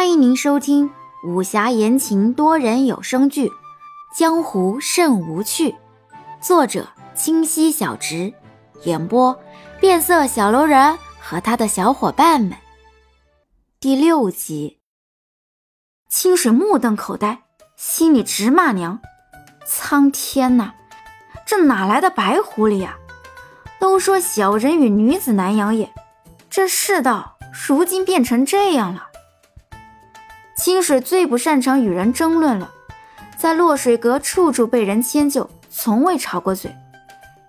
欢迎您收听武侠言情多人有声剧《江湖甚无趣》，作者清溪小直，演播变色小楼人和他的小伙伴们。第六集，清水目瞪口呆，心里直骂娘：“苍天呐，这哪来的白狐狸呀？都说小人与女子难养也，这世道如今变成这样了。”清水最不擅长与人争论了，在落水阁处处被人迁就，从未吵过嘴。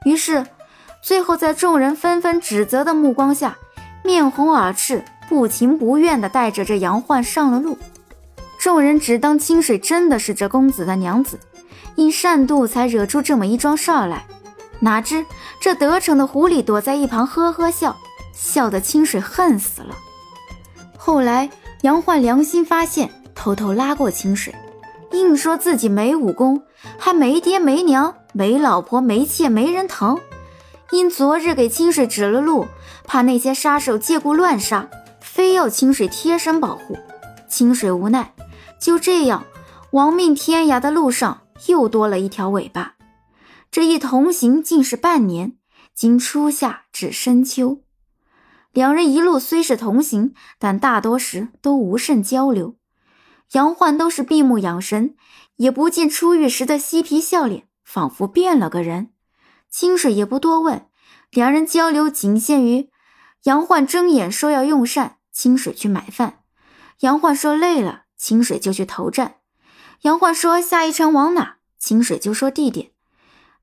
于是，最后在众人纷纷指责的目光下，面红耳赤、不情不愿地带着这杨焕上了路。众人只当清水真的是这公子的娘子，因善妒才惹出这么一桩事儿来。哪知这得逞的狐狸躲在一旁呵呵笑，笑得清水恨死了。后来。杨焕良心发现，偷偷拉过清水，硬说自己没武功，还没爹没娘，没老婆没妾，没人疼。因昨日给清水指了路，怕那些杀手借故乱杀，非要清水贴身保护。清水无奈，就这样亡命天涯的路上又多了一条尾巴。这一同行竟是半年，经初夏至深秋。两人一路虽是同行，但大多时都无甚交流。杨焕都是闭目养神，也不见出狱时的嬉皮笑脸，仿佛变了个人。清水也不多问，两人交流仅限于杨焕睁眼说要用膳，清水去买饭；杨焕说累了，清水就去投战；杨焕说下一程往哪，清水就说地点。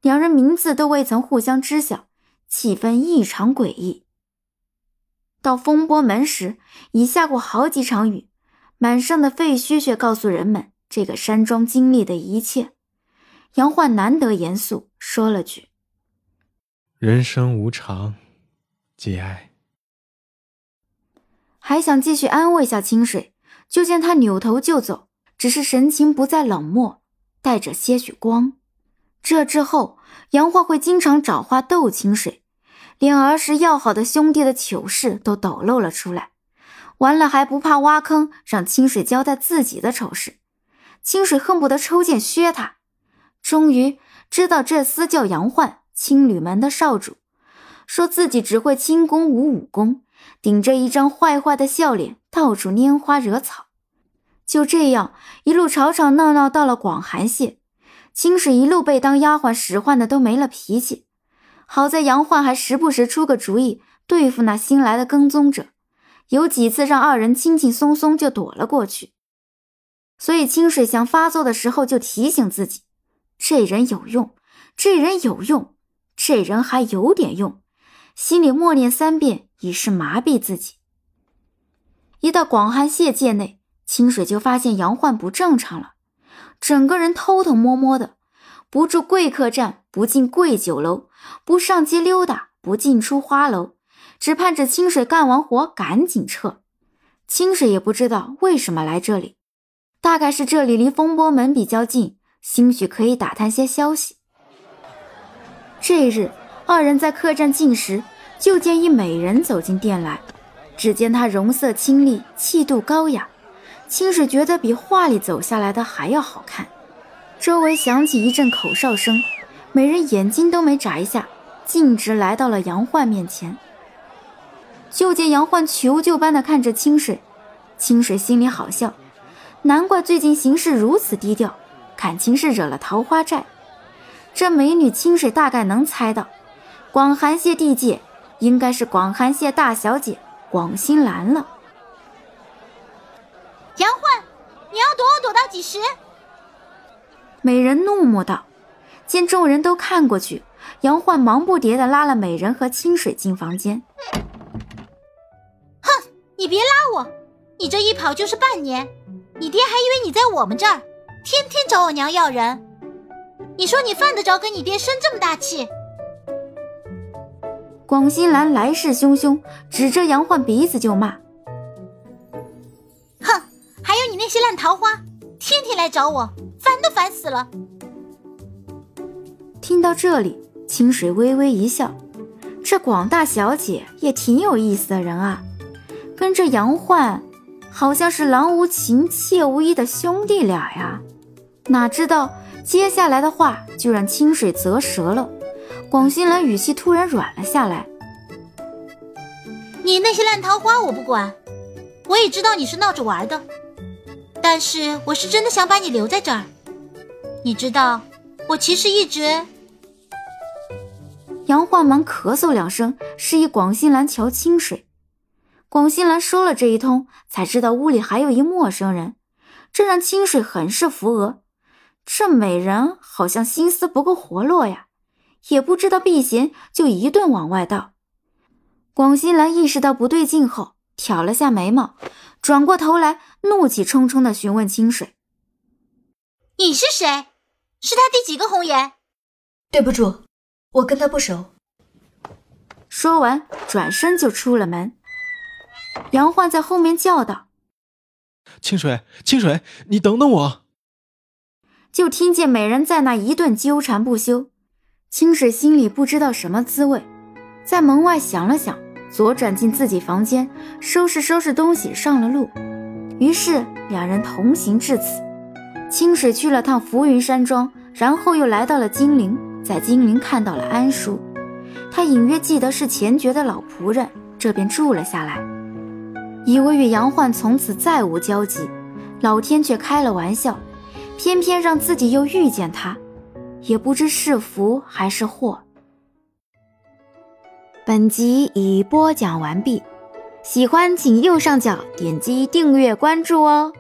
两人名字都未曾互相知晓，气氛异常诡异。到风波门时，已下过好几场雨，满上的废墟却告诉人们这个山庄经历的一切。杨焕难得严肃，说了句：“人生无常，节哀。”还想继续安慰下清水，就见他扭头就走，只是神情不再冷漠，带着些许光。这之后，杨焕会经常找话逗清水。连儿时要好的兄弟的糗事都抖露了出来，完了还不怕挖坑让清水交代自己的丑事，清水恨不得抽剑削他。终于知道这厮叫杨焕，青旅门的少主，说自己只会轻功无武功，顶着一张坏坏的笑脸到处拈花惹草。就这样一路吵吵闹闹到了广寒县，清水一路被当丫鬟使唤的都没了脾气。好在杨焕还时不时出个主意对付那新来的跟踪者，有几次让二人轻轻松松就躲了过去。所以清水想发作的时候就提醒自己：这人有用，这人有用，这人还有点用。心里默念三遍，以示麻痹自己。一到广寒县界内，清水就发现杨焕不正常了，整个人偷偷摸摸的。不住贵客栈，不进贵酒楼，不上街溜达，不进出花楼，只盼着清水干完活赶紧撤。清水也不知道为什么来这里，大概是这里离风波门比较近，兴许可以打探些消息。这日，二人在客栈进食，就见一美人走进店来。只见她容色清丽，气度高雅，清水觉得比画里走下来的还要好看。周围响起一阵口哨声，美人眼睛都没眨一下，径直来到了杨焕面前。就见杨焕求救般的看着清水，清水心里好笑，难怪最近行事如此低调，感情是惹了桃花债。这美女清水大概能猜到，广寒县地界应该是广寒县大小姐广心兰了。杨焕，你要躲我躲到几时？美人怒目道：“见众人都看过去，杨焕忙不迭地拉了美人和清水进房间。哼，你别拉我！你这一跑就是半年，你爹还以为你在我们这儿，天天找我娘要人。你说你犯得着跟你爹生这么大气？”广心兰来势汹汹，指着杨焕鼻子就骂：“哼，还有你那些烂桃花，天天来找我！”烦死了！听到这里，清水微微一笑，这广大小姐也挺有意思的人啊，跟这杨焕好像是郎无情妾无依的兄弟俩呀。哪知道接下来的话就让清水啧舌了。广兴兰语气突然软了下来：“你那些烂桃花我不管，我也知道你是闹着玩的，但是我是真的想把你留在这儿。你知道，我其实一直……”杨焕忙咳嗽两声，示意广新兰瞧清水。广新兰说了这一通，才知道屋里还有一陌生人，这让清水很是扶额。这美人好像心思不够活络呀。也不知道避嫌，就一顿往外倒。广新兰意识到不对劲后，挑了下眉毛，转过头来，怒气冲冲地询问清水：“你是谁？是他第几个红颜？”“对不住，我跟他不熟。”说完，转身就出了门。杨焕在后面叫道：“清水，清水，你等等我！”就听见美人在那一顿纠缠不休。清水心里不知道什么滋味，在门外想了想，左转进自己房间，收拾收拾东西，上了路。于是两人同行至此。清水去了趟浮云山庄，然后又来到了金陵，在金陵看到了安叔，他隐约记得是钱爵的老仆人，这便住了下来，以为与杨焕从此再无交集。老天却开了玩笑，偏偏让自己又遇见他。也不知是福还是祸。本集已播讲完毕，喜欢请右上角点击订阅关注哦。